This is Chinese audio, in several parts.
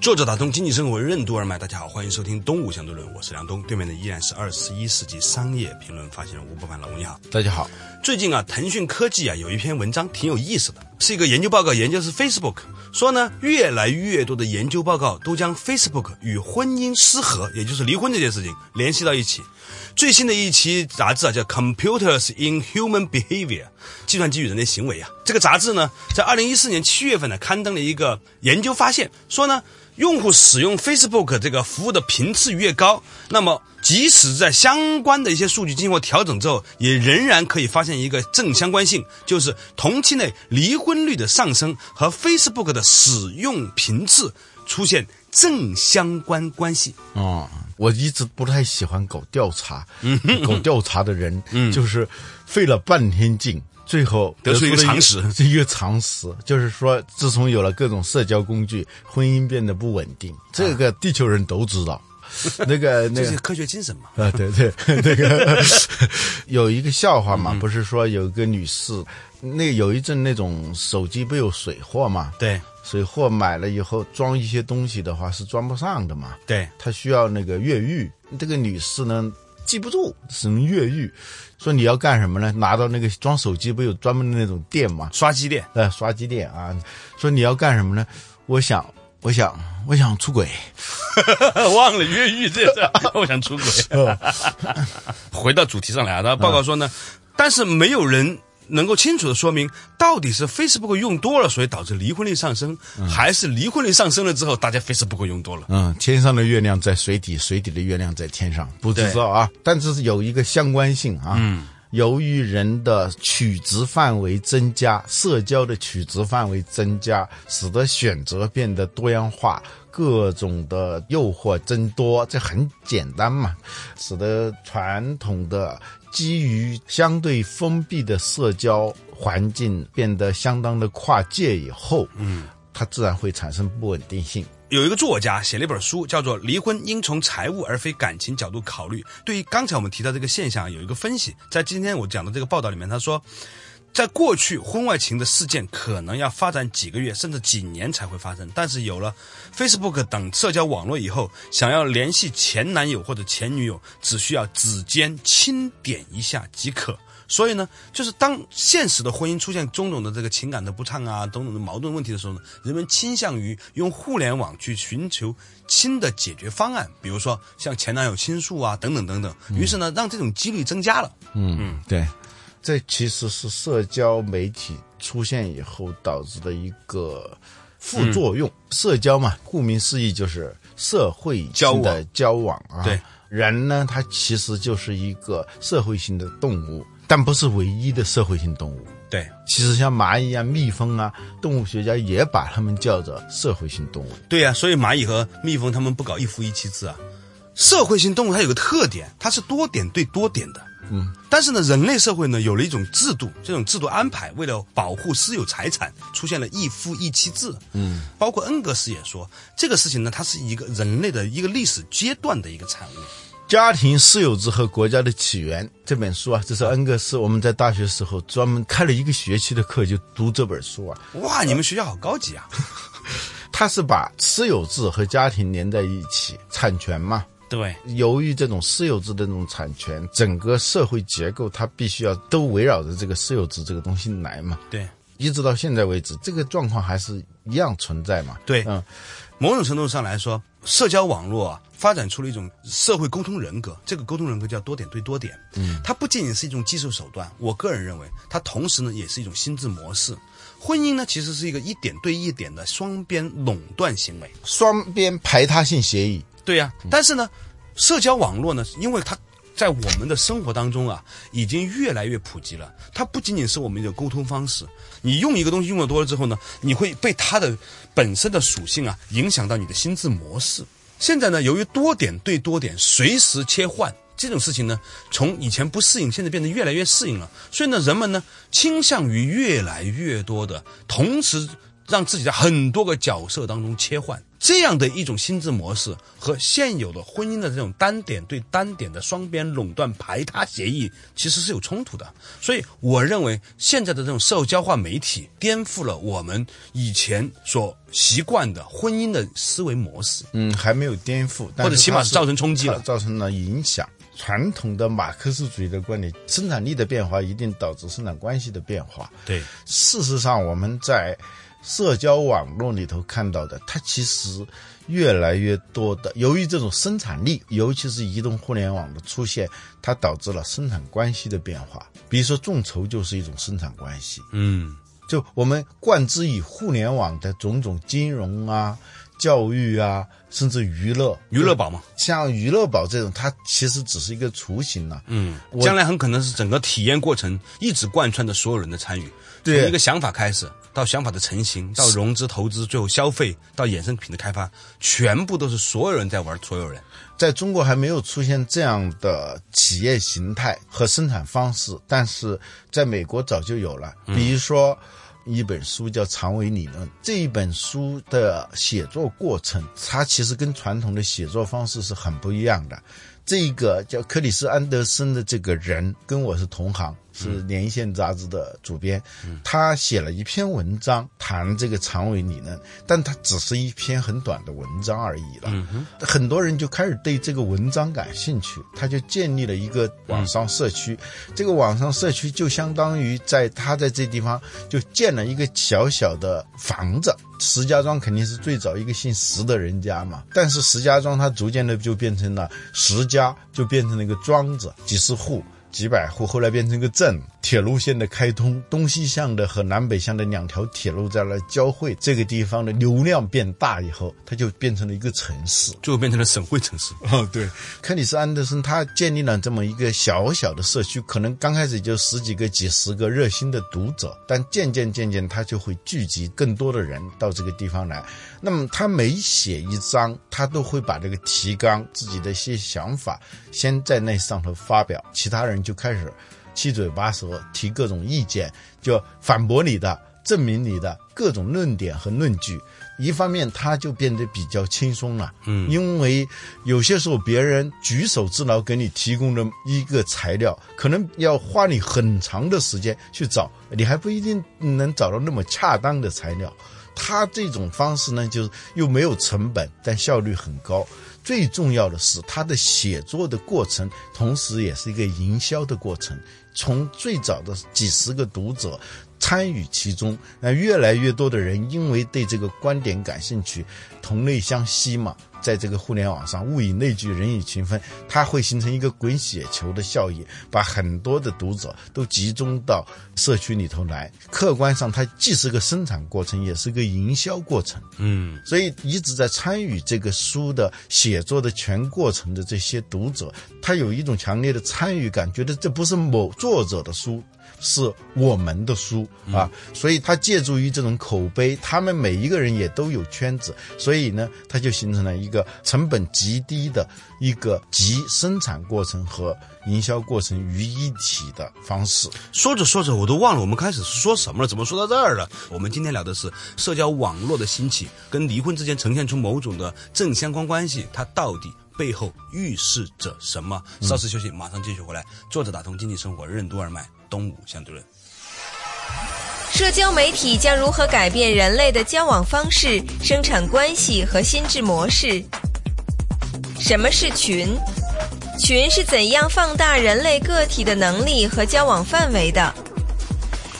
作者打通经济生活任督二脉，大家好，欢迎收听《东吴相对论》，我是梁东，对面的依然是二十一世纪商业评论发行人吴伯凡，老吴你好。大家好。最近啊，腾讯科技啊有一篇文章挺有意思的，是一个研究报告，研究是 Facebook，说呢，越来越多的研究报告都将 Facebook 与婚姻失和，也就是离婚这件事情联系到一起。最新的一期杂志啊叫《Computers in Human Behavior》，计算机与人类行为啊。这个杂志呢，在二零一四年七月份呢刊登了一个研究发现，说呢。用户使用 Facebook 这个服务的频次越高，那么即使在相关的一些数据经过调整之后，也仍然可以发现一个正相关性，就是同期内离婚率的上升和 Facebook 的使用频次出现正相关关系。哦，我一直不太喜欢搞调查，搞调查的人就是费了半天劲。最后得出一个常识，一个常识就是说，自从有了各种社交工具，婚姻变得不稳定。这个地球人都知道，那个那个科学精神嘛。啊，对对，那个有一个笑话嘛，不是说有一个女士，那有一阵那种手机不有水货嘛？对，水货买了以后装一些东西的话是装不上的嘛？对，他需要那个越狱。这个女士呢？记不住，只能越狱。说你要干什么呢？拿到那个装手机不有专门的那种店嘛？刷机店，呃，刷机店啊。说你要干什么呢？我想，我想，我想出轨。忘了越狱这事，我想出轨。回到主题上来啊，他报告说呢，但是没有人。能够清楚的说明，到底是 Facebook 用多了，所以导致离婚率上升，还是离婚率上升了之后，大家 Facebook 用多了？嗯，天上的月亮在水底，水底的月亮在天上，不知道啊。但是有一个相关性啊。嗯，由于人的取值范围增加，社交的取值范围增加，使得选择变得多样化，各种的诱惑增多，这很简单嘛，使得传统的。基于相对封闭的社交环境变得相当的跨界以后，嗯，它自然会产生不稳定性。有一个作家写了一本书，叫做《离婚应从财务而非感情角度考虑》。对于刚才我们提到这个现象，有一个分析，在今天我讲的这个报道里面，他说。在过去，婚外情的事件可能要发展几个月甚至几年才会发生。但是有了 Facebook 等社交网络以后，想要联系前男友或者前女友，只需要指尖轻点一下即可。所以呢，就是当现实的婚姻出现种种的这个情感的不畅啊，种种的矛盾问题的时候呢，人们倾向于用互联网去寻求新的解决方案，比如说向前男友倾诉啊，等等等等。于是呢，让这种几率增加了。嗯嗯，对。这其实是社交媒体出现以后导致的一个副作用。社交嘛，顾名思义就是社会性的交往啊。对，人呢，他其实就是一个社会性的动物，但不是唯一的社会性动物。对，其实像蚂蚁啊、蜜蜂啊，动物学家也把它们叫做社会性动物。对呀，所以蚂蚁和蜜蜂它们不搞一夫一妻制啊。社会性动物它有个特点，它是多点对多点的。嗯，但是呢，人类社会呢有了一种制度，这种制度安排为了保护私有财产，出现了一夫一妻制。嗯，包括恩格斯也说，这个事情呢，它是一个人类的一个历史阶段的一个产物。《家庭私有制和国家的起源》这本书啊，这是恩格斯我们在大学时候专门开了一个学期的课就读这本书啊。哇，你们学校好高级啊！他是把私有制和家庭连在一起，产权嘛。对，由于这种私有制的这种产权，整个社会结构它必须要都围绕着这个私有制这个东西来嘛。对，一直到现在为止，这个状况还是一样存在嘛。对，嗯，某种程度上来说，社交网络啊，发展出了一种社会沟通人格，这个沟通人格叫多点对多点。嗯，它不仅仅是一种技术手段，我个人认为，它同时呢也是一种心智模式。婚姻呢，其实是一个一点对一点的双边垄断行为，双边排他性协议。对呀，但是呢，社交网络呢，因为它在我们的生活当中啊，已经越来越普及了。它不仅仅是我们一种沟通方式，你用一个东西用的多了之后呢，你会被它的本身的属性啊影响到你的心智模式。现在呢，由于多点对多点随时切换这种事情呢，从以前不适应，现在变得越来越适应了。所以呢，人们呢倾向于越来越多的同时让自己在很多个角色当中切换。这样的一种心智模式和现有的婚姻的这种单点对单点的双边垄断排他协议其实是有冲突的，所以我认为现在的这种社交化媒体颠覆了我们以前所习惯的婚姻的思维模式，嗯，还没有颠覆，但或者起码是造成冲击了造成了影响。传统的马克思主义的观点，生产力的变化一定导致生产关系的变化。对，事实上，我们在社交网络里头看到的，它其实越来越多的，由于这种生产力，尤其是移动互联网的出现，它导致了生产关系的变化。比如说，众筹就是一种生产关系。嗯，就我们贯之以互联网的种种金融啊、教育啊，甚至娱乐，娱乐宝嘛，像娱乐宝这种，它其实只是一个雏形了、嗯，将来很可能是整个体验过程一直贯穿着所有人的参与，对。从一个想法开始，到想法的成型，到融资投资，最后消费，到衍生品的开发，全部都是所有人在玩所有人。在中国还没有出现这样的企业形态和生产方式，但是在美国早就有了。比如说，一本书叫《长尾理论》，这一本书的写作过程，它其实跟传统的写作方式是很不一样的。这个叫克里斯·安德森的这个人跟我是同行，是《连线》杂志的主编。他写了一篇文章谈这个长尾理论，但他只是一篇很短的文章而已了。很多人就开始对这个文章感兴趣，他就建立了一个网上社区。这个网上社区就相当于在他在这地方就建了一个小小的房子。石家庄肯定是最早一个姓石的人家嘛，但是石家庄它逐渐的就变成了石家，就变成了一个庄子，几十户。几百户，后来变成一个镇。铁路线的开通，东西向的和南北向的两条铁路在那交汇，这个地方的流量变大以后，它就变成了一个城市。最后变成了省会城市。哦，对，克里斯·安德森他建立了这么一个小小的社区，可能刚开始就十几个、几十个热心的读者，但渐渐渐渐他就会聚集更多的人到这个地方来。那么他每写一章，他都会把这个提纲、自己的一些想法先在那上头发表，其他人就开始七嘴八舌提各种意见，就反驳你的、证明你的各种论点和论据。一方面，他就变得比较轻松了，嗯，因为有些时候别人举手之劳给你提供的一个材料，可能要花你很长的时间去找，你还不一定能找到那么恰当的材料。他这种方式呢，就是又没有成本，但效率很高。最重要的是，他的写作的过程，同时也是一个营销的过程。从最早的几十个读者参与其中，那越来越多的人因为对这个观点感兴趣，同类相吸嘛。在这个互联网上，物以类聚，人以群分，它会形成一个滚雪球的效应，把很多的读者都集中到社区里头来。客观上，它既是个生产过程，也是个营销过程。嗯，所以一直在参与这个书的写作的全过程的这些读者，他有一种强烈的参与感，觉得这不是某作者的书。是我们的书啊，所以他借助于这种口碑，他们每一个人也都有圈子，所以呢，它就形成了一个成本极低的一个集生产过程和营销过程于一体的方式。说着说着，我都忘了我们开始是说什么了，怎么说到这儿了？我们今天聊的是社交网络的兴起跟离婚之间呈现出某种的正相关关系，它到底背后预示着什么？稍事休息，马上继续回来。作者打通经济生活任督二脉，东吴相对论。社交媒体将如何改变人类的交往方式、生产关系和心智模式？什么是群？群是怎样放大人类个体的能力和交往范围的？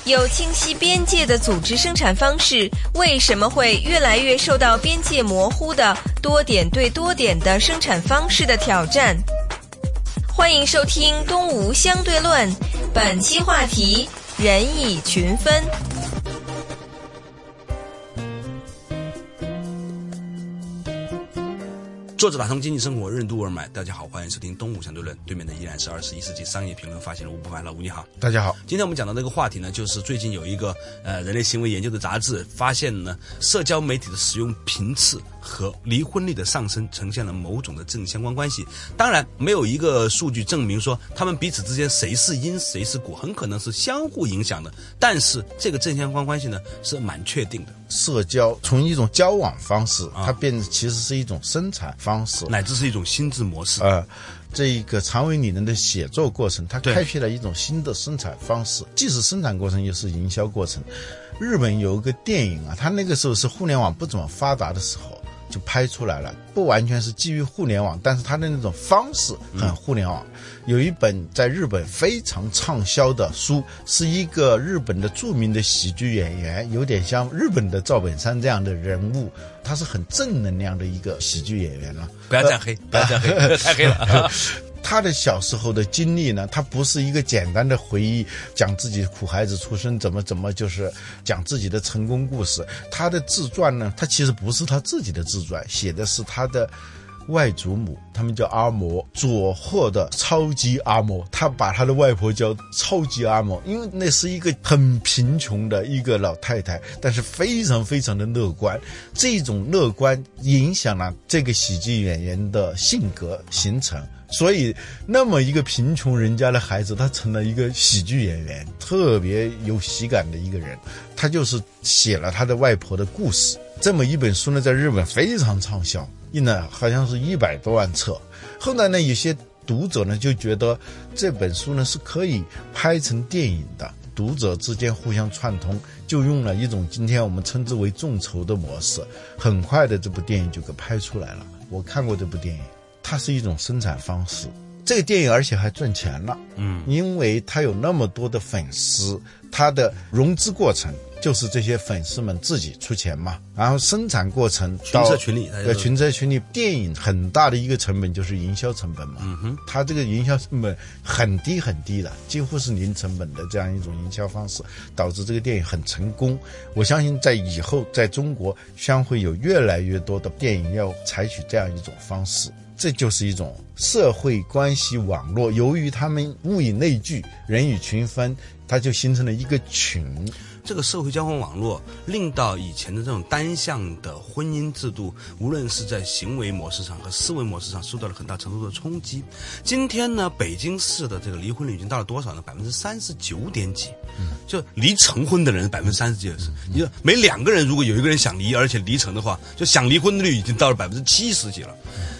有清晰边界的组织生产方式，为什么会越来越受到边界模糊的多点对多点的生产方式的挑战？欢迎收听《东吴相对论》，本期话题：人以群分。作者打通经济生活，任督二脉。大家好，欢迎收听《东吴相对论》，对面的依然是二十一世纪商业评论发行人吴不凡。老吴你好，大家好。今天我们讲到这个话题呢，就是最近有一个呃人类行为研究的杂志发现呢，社交媒体的使用频次和离婚率的上升呈现了某种的正相关关系。当然，没有一个数据证明说他们彼此之间谁是因谁是果，很可能是相互影响的。但是这个正相关关系呢，是蛮确定的。社交从一种交往方式，它变得其实是一种生产方式，乃至是一种心智模式。呃，这一个长尾理论的写作过程，它开辟了一种新的生产方式，既是生产过程，又是营销过程。日本有一个电影啊，它那个时候是互联网不怎么发达的时候。就拍出来了，不完全是基于互联网，但是它的那种方式很互联网。有一本在日本非常畅销的书，是一个日本的著名的喜剧演员，有点像日本的赵本山这样的人物，他是很正能量的一个喜剧演员了。不要站黑，不要站黑，太黑了。他的小时候的经历呢，他不是一个简单的回忆，讲自己苦孩子出身怎么怎么，就是讲自己的成功故事。他的自传呢，他其实不是他自己的自传，写的是他的外祖母，他们叫阿嬷，佐贺的超级阿嬷。他把他的外婆叫超级阿嬷，因为那是一个很贫穷的一个老太太，但是非常非常的乐观。这种乐观影响了这个喜剧演员的性格形成。所以，那么一个贫穷人家的孩子，他成了一个喜剧演员，特别有喜感的一个人。他就是写了他的外婆的故事。这么一本书呢，在日本非常畅销，印了好像是一百多万册。后来呢，有些读者呢就觉得这本书呢是可以拍成电影的，读者之间互相串通，就用了一种今天我们称之为众筹的模式。很快的，这部电影就给拍出来了。我看过这部电影。它是一种生产方式，这个电影而且还赚钱了，嗯，因为它有那么多的粉丝，它的融资过程就是这些粉丝们自己出钱嘛，然后生产过程群策群力，对，群策群力。电影很大的一个成本就是营销成本嘛，嗯哼，它这个营销成本很低很低的，几乎是零成本的这样一种营销方式，导致这个电影很成功。我相信在以后在中国将会有越来越多的电影要采取这样一种方式。这就是一种社会关系网络，由于他们物以类聚，人以群分，它就形成了一个群。这个社会交往网络令到以前的这种单向的婚姻制度，无论是在行为模式上和思维模式上，受到了很大程度的冲击。今天呢，北京市的这个离婚率已经到了多少呢？百分之三十九点几，就离成婚的人百分之三十几是。你说每两个人如果有一个人想离，而且离成的话，就想离婚的率已经到了百分之七十几了。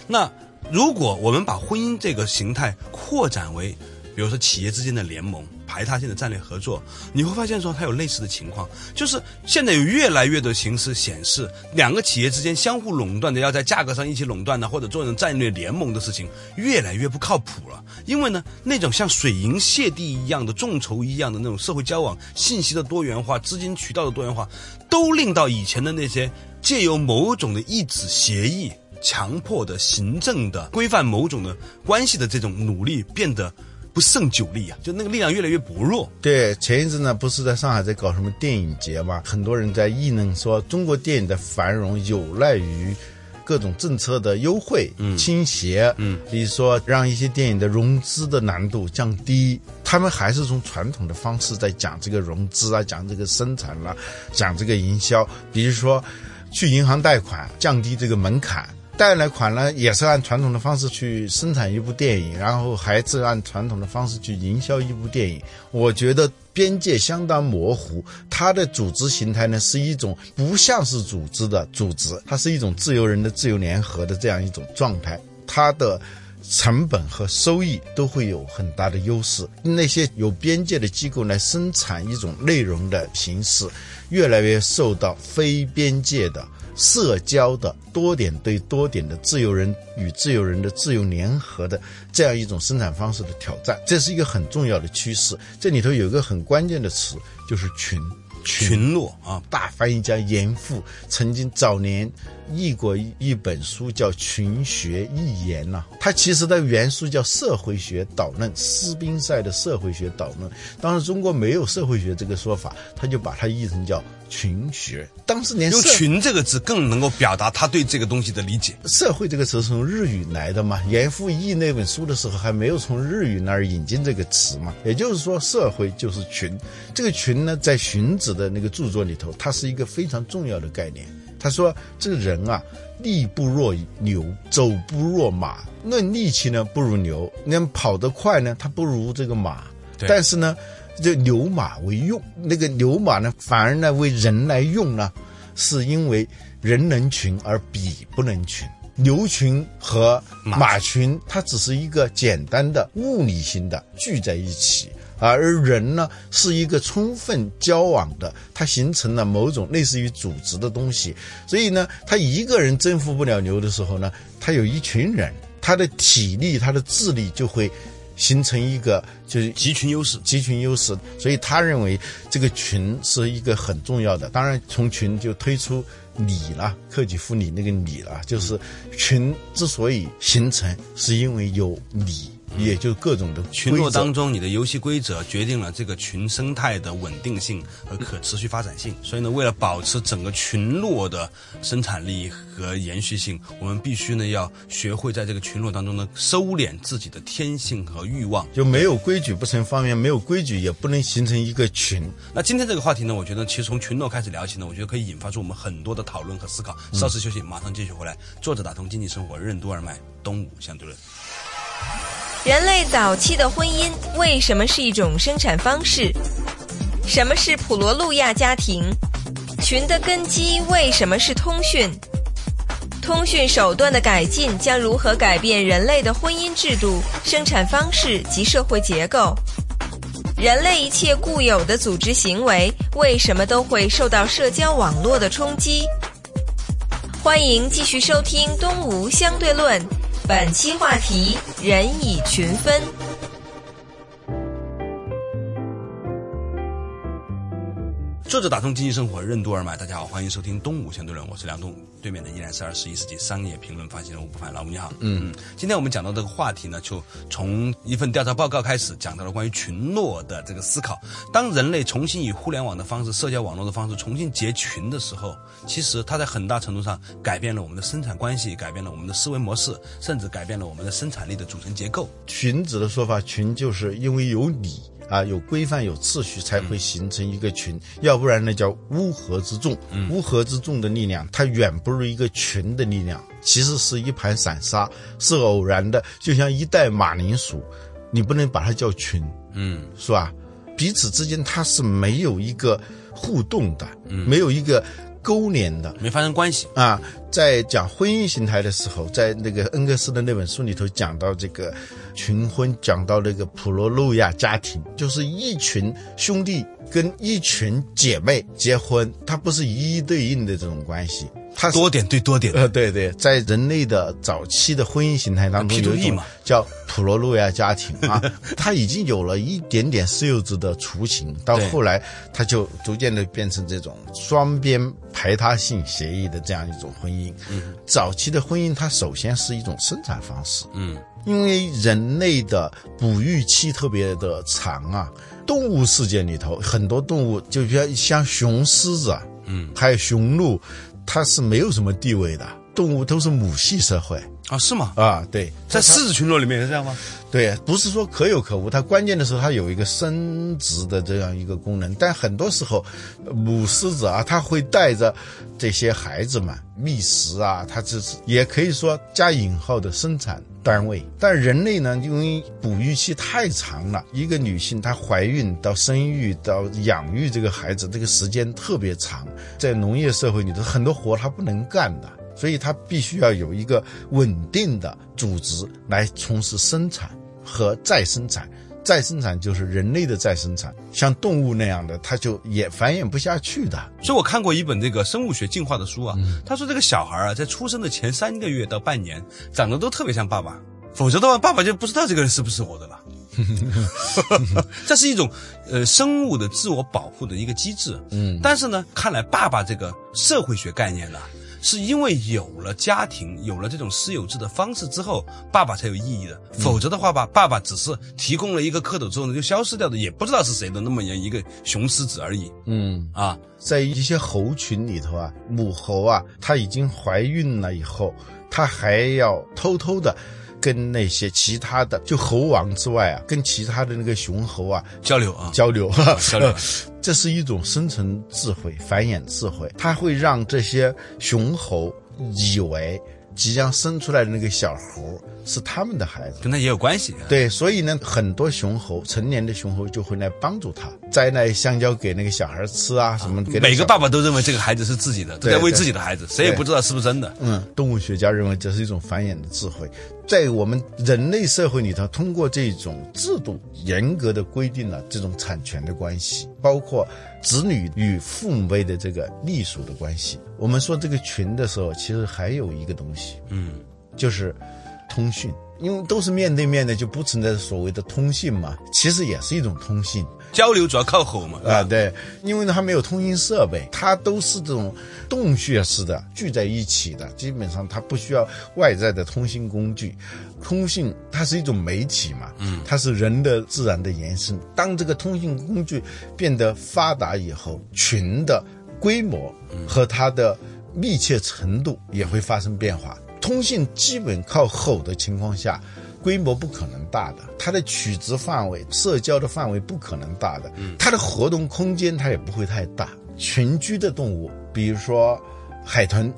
那如果我们把婚姻这个形态扩展为，比如说企业之间的联盟、排他性的战略合作，你会发现说它有类似的情况，就是现在有越来越多形式显示，两个企业之间相互垄断的，要在价格上一起垄断的，或者做成战略联盟的事情，越来越不靠谱了。因为呢，那种像水银泻地一样的众筹一样的那种社会交往、信息的多元化、资金渠道的多元化，都令到以前的那些借由某种的一纸协议。强迫的、行政的、规范某种的关系的这种努力变得不胜酒力啊！就那个力量越来越薄弱。对，前一阵呢，不是在上海在搞什么电影节嘛？很多人在议论说，中国电影的繁荣有赖于各种政策的优惠、倾斜。嗯，比如说让一些电影的融资的难度降低，他们还是从传统的方式在讲这个融资啊，讲这个生产啦，讲这个营销。比如说去银行贷款，降低这个门槛。贷来款呢，也是按传统的方式去生产一部电影，然后还是按传统的方式去营销一部电影。我觉得边界相当模糊。它的组织形态呢，是一种不像是组织的组织，它是一种自由人的自由联合的这样一种状态。它的成本和收益都会有很大的优势。那些有边界的机构来生产一种内容的形式，越来越受到非边界的。社交的多点对多点的自由人与自由人的自由联合的这样一种生产方式的挑战，这是一个很重要的趋势。这里头有一个很关键的词，就是群群落啊。大翻译家严复曾经早年译过一本书叫《群学一言》呐，他其实的原书叫《社会学导论》，斯宾塞的《社会学导论》。当时中国没有社会学这个说法，他就把它译成叫。群学。当时连用“群”这个字更能够表达他对这个东西的理解。社会这个词是从日语来的嘛？严复义那本书的时候还没有从日语那儿引进这个词嘛？也就是说，社会就是群。这个群呢，在荀子的那个著作里头，它是一个非常重要的概念。他说，这个人啊，力不若牛，走不若马。论力气呢，不如牛；那跑得快呢，他不如这个马。但是呢，这牛马为用，那个牛马呢，反而呢为人来用呢，是因为人能群而彼不能群。牛群和马群，它只是一个简单的物理性的聚在一起，而人呢是一个充分交往的，它形成了某种类似于组织的东西。所以呢，他一个人征服不了牛的时候呢，他有一群人，他的体力、他的智力就会形成一个就是集群优势，集群优势，所以他认为这个群是一个很重要的。当然，从群就推出理了，克己复礼那个礼了，就是群之所以形成，是因为有理，也就各种的群落当中，你的游戏规则决定了这个群生态的稳定性和可持续发展性。所以呢，为了保持整个群落的生产力和延续性，我们必须呢要学会在这个群落当中呢收敛自己的天性和欲望。就没有规矩不成方圆，没有规矩也不能形成一个群。那今天这个话题呢，我觉得其实从群落开始聊起呢，我觉得可以引发出我们很多的讨论和思考。稍事休息，马上继续回来。作者打通经济生活，任督二脉，东吴相对论。人类早期的婚姻为什么是一种生产方式？什么是普罗路亚家庭？群的根基为什么是通讯？通讯手段的改进将如何改变人类的婚姻制度、生产方式及社会结构？人类一切固有的组织行为为什么都会受到社交网络的冲击？欢迎继续收听《东吴相对论》，本期话题：人以群分。作者打通经济生活，任督二脉。大家好，欢迎收听《东吴相对论》，我是梁东。对面的依然是二十一世纪商业评论发行人吴不凡，老吴你好。嗯，今天我们讲到这个话题呢，就从一份调查报告开始，讲到了关于群落的这个思考。当人类重新以互联网的方式、社交网络的方式重新结群的时候，其实它在很大程度上改变了我们的生产关系，改变了我们的思维模式，甚至改变了我们的生产力的组成结构。群子的说法，群就是因为有礼啊，有规范、有秩序，才会形成一个群。要不然呢，叫乌合之众。乌合之众的力量，它远不如一个群的力量。其实是一盘散沙，是偶然的，就像一袋马铃薯，你不能把它叫群，嗯，是吧？彼此之间它是没有一个互动的，没有一个勾连的。没发生关系。啊，在讲婚姻形态的时候，在那个恩格斯的那本书里头讲到这个群婚，讲到那个普罗路亚家庭，就是一群兄弟跟一群姐妹结婚，它不是一一对应的这种关系，它多点对多点，呃，对对，在人类的早期的婚姻形态当中，P2P 有一种嘛叫普罗路亚家庭啊，它已经有了一点点私有制的雏形，到后来它就逐渐的变成这种双边排他性协议的这样一种婚姻。嗯，早期的婚姻它首先是一种生产方式，嗯，因为人类的哺育期特别的长啊，动物世界里头很多动物，就比如像雄狮子啊，嗯，还有雄鹿，它是没有什么地位的，动物都是母系社会啊，是吗？啊，对，在狮子群落里面是这样吗？对，不是说可有可无，它关键的时候它有一个生殖的这样一个功能，但很多时候，母狮子啊，它会带着这些孩子们觅食啊，它只是也可以说加引号的生产单位。但人类呢，因为哺育期太长了，一个女性她怀孕到生育到养育这个孩子，这个时间特别长，在农业社会里头很多活她不能干的。所以她必须要有一个稳定的组织来从事生产和再生产。再生产就是人类的再生产，像动物那样的，它就也繁衍不下去的。所以我看过一本这个生物学进化的书啊，他说这个小孩啊，在出生的前三个月到半年，长得都特别像爸爸，否则的话，爸爸就不知道这个人是不是我的了。这是一种呃生物的自我保护的一个机制。嗯，但是呢，看来爸爸这个社会学概念呢，是因为有了家庭，有了这种私有制的方式之后，爸爸才有意义的。否则的话吧，爸爸只是提供了一个蝌蚪之后呢，就消失掉的，也不知道是谁的那么样一个雄狮子而已嗯，啊。在一些猴群里头啊，母猴啊，它已经怀孕了以后，它还要偷偷的。跟那些其他的，就猴王之外啊，跟其他的那个雄猴啊交流啊，交流，交流，这是一种生存智慧、繁衍智慧，它会让这些雄猴以为即将生出来的那个小猴是他们的孩子。跟他也有关系。对，所以呢，很多雄猴，成年的雄猴就会来帮助他，摘那香蕉给那个小孩吃啊，什么每个爸爸都认为这个孩子是自己的，都对在为自己的孩子，谁也不知道是不是真的。嗯，动物学家认为这是一种繁衍的智慧，在我们人类社会里头，通过这种制度严格的规定了这种产权的关系，包括子女与父母辈的这个隶属的关系。我们说这个群的时候，其实还有一个东西，嗯，就是通讯，因为都是面对面的，就不存在所谓的通信嘛，其实也是一种通信。交流主要靠吼嘛，啊，对，因为呢，它没有通信设备，它都是这种洞穴式的聚在一起的，基本上它不需要外在的通信工具。通信它是一种媒体嘛，嗯，它是人的自然的延伸。当这个通信工具变得发达以后，群的规模和它的密切程度也会发生变化。通信基本靠吼的情况下。规模不可能大的，它的取值范围、社交的范围不可能大的，它的活动空间它也不会太大。群居的动物，比如说海豚，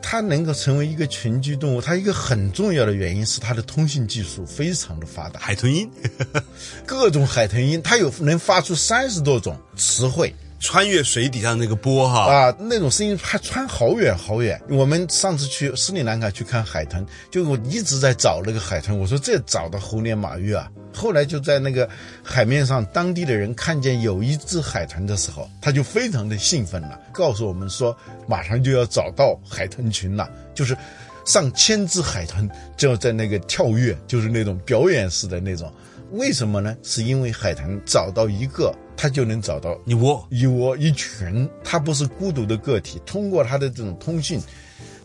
它能够成为一个群居动物，它一个很重要的原因是它的通信技术非常的发达，海豚音 各种海豚音，它有能发出三十多种词汇。穿越水底下那个波哈，啊，那种声音还穿好远好远。我们上次去斯里兰卡去看海豚，就我一直在找那个海豚，我说这找的猴年马月啊。后来就在那个海面上，当地的人看见有一只海豚的时候，他就非常的兴奋了，告诉我们说马上就要找到海豚群了，就是上千只海豚就要在那个跳跃，就是那种表演式的那种。为什么呢？是因为海豚找到一个，它就能找到一窝一窝一群，它不是孤独的个体。通过它的这种通讯，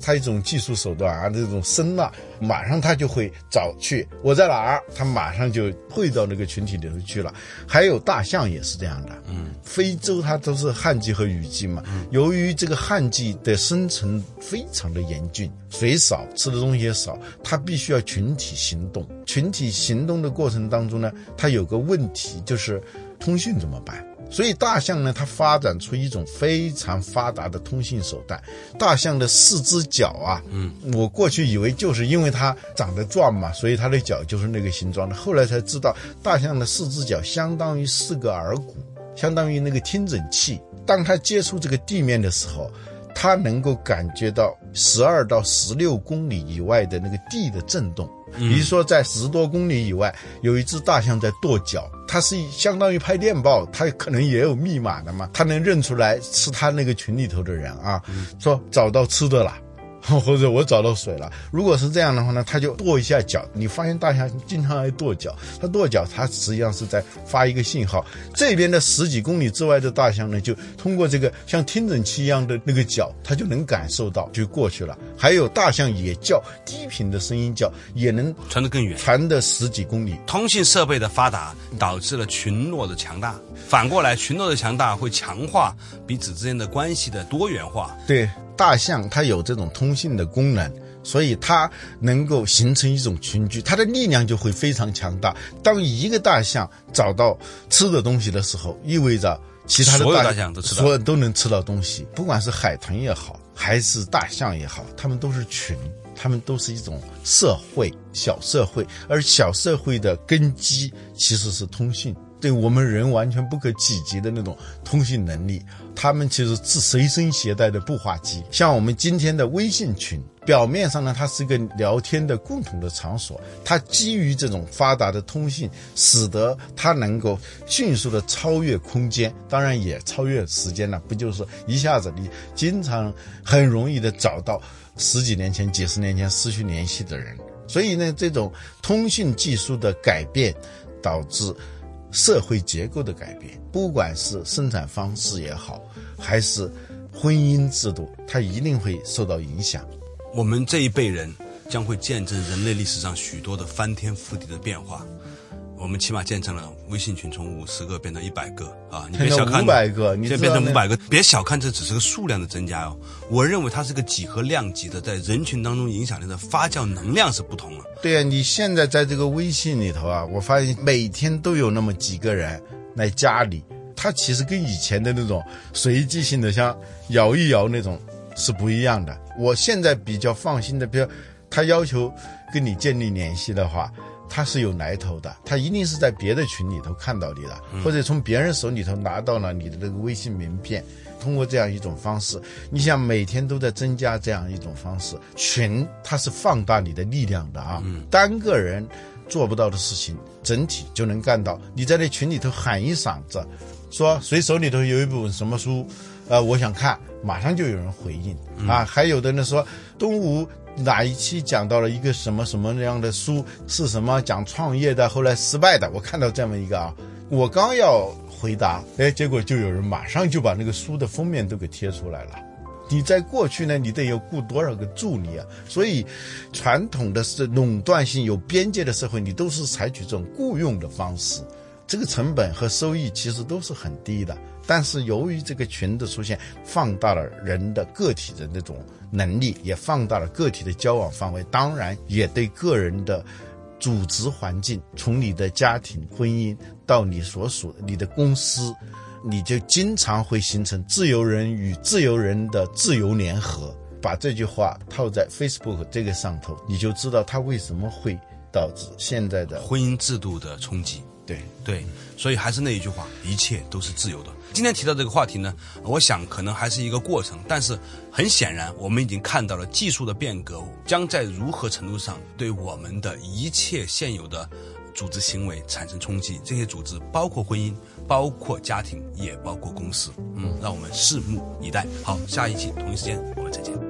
它一种技术手段啊，这种声呐，马上它就会找去我在哪儿，它马上就汇到那个群体里头去了。还有大象也是这样的，嗯，非洲它都是旱季和雨季嘛，由于这个旱季的生存非常的严峻，水少，吃的东西也少，它必须要群体行动。群体行动的过程当中呢，它有个问题就是通信怎么办？所以大象呢，它发展出一种非常发达的通信手段。大象的四只脚啊，嗯，我过去以为就是因为它长得壮嘛，所以它的脚就是那个形状的。后来才知道，大象的四只脚相当于四个耳骨，相当于那个听诊器。当它接触这个地面的时候，它能够感觉到十二到十六公里以外的那个地的震动。比如说，在十多公里以外，有一只大象在跺脚，它是相当于拍电报，它可能也有密码的嘛，它能认出来是它那个群里头的人啊，说找到吃的了。或者我找到水了。如果是这样的话呢，它就跺一下脚。你发现大象经常爱跺脚，它跺脚，它实际上是在发一个信号。这边的十几公里之外的大象呢，就通过这个像听诊器一样的那个脚，它就能感受到，就过去了。还有大象也叫低频的声音叫，也能传得更远。传的十几公里。通信设备的发达导致了群落的强大，反过来群落的强大会强化彼此之间的关系的多元化。对，大象它有这种通信的功能，所以它能够形成一种群居，它的力量就会非常强大。当一个大象找到吃的东西的时候，意味着其他的所有大象都吃到所有都能吃到东西，不管是海豚也好，还是大象也好，它们都是群。它们都是一种社会小社会，而小社会的根基其实是通信，对我们人完全不可企及的那种通信能力。他们其实是随身携带的步话机，像我们今天的微信群，表面上呢，它是一个聊天的共同的场所，它基于这种发达的通信，使得它能够迅速的超越空间，当然也超越时间了。不就是一下子你经常很容易的找到。十几年前、几十年前失去联系的人，所以呢，这种通信技术的改变，导致社会结构的改变。不管是生产方式也好，还是婚姻制度，它一定会受到影响。我们这一辈人将会见证人类历史上许多的翻天覆地的变化。我们起码建成了微信群从五十个变成一百个啊！你别小看五百个，你现在变成五百个，别小看这只是个数量的增加哦。我认为它是个几何量级的，在人群当中影响力的发酵能量是不同了。对啊，你现在在这个微信里头啊，我发现每天都有那么几个人来加你，他其实跟以前的那种随机性的，像摇一摇那种是不一样的。我现在比较放心的，比如他要求跟你建立联系的话。他是有来头的，他一定是在别的群里头看到你的，或者从别人手里头拿到了你的那个微信名片，通过这样一种方式，你想每天都在增加这样一种方式，群它是放大你的力量的啊，单个人做不到的事情，整体就能干到。你在那群里头喊一嗓子，说谁手里头有一本什么书，呃，我想看，马上就有人回应啊。还有的呢说东吴。哪一期讲到了一个什么什么样的书是什么讲创业的，后来失败的？我看到这么一个啊，我刚要回答，哎，结果就有人马上就把那个书的封面都给贴出来了。你在过去呢，你得有雇多少个助理啊？所以，传统的是垄断性有边界的社会，你都是采取这种雇佣的方式，这个成本和收益其实都是很低的。但是由于这个群的出现，放大了人的个体的那种。能力也放大了个体的交往范围，当然也对个人的组织环境，从你的家庭、婚姻到你所属你的公司，你就经常会形成自由人与自由人的自由联合。把这句话套在 Facebook 这个上头，你就知道它为什么会导致现在的婚姻制度的冲击。对对，所以还是那一句话，一切都是自由的。今天提到这个话题呢，我想可能还是一个过程，但是很显然，我们已经看到了技术的变革将在如何程度上对我们的一切现有的组织行为产生冲击。这些组织包括婚姻，包括家庭，也包括公司。嗯，让我们拭目以待。好，下一期同一时间我们再见。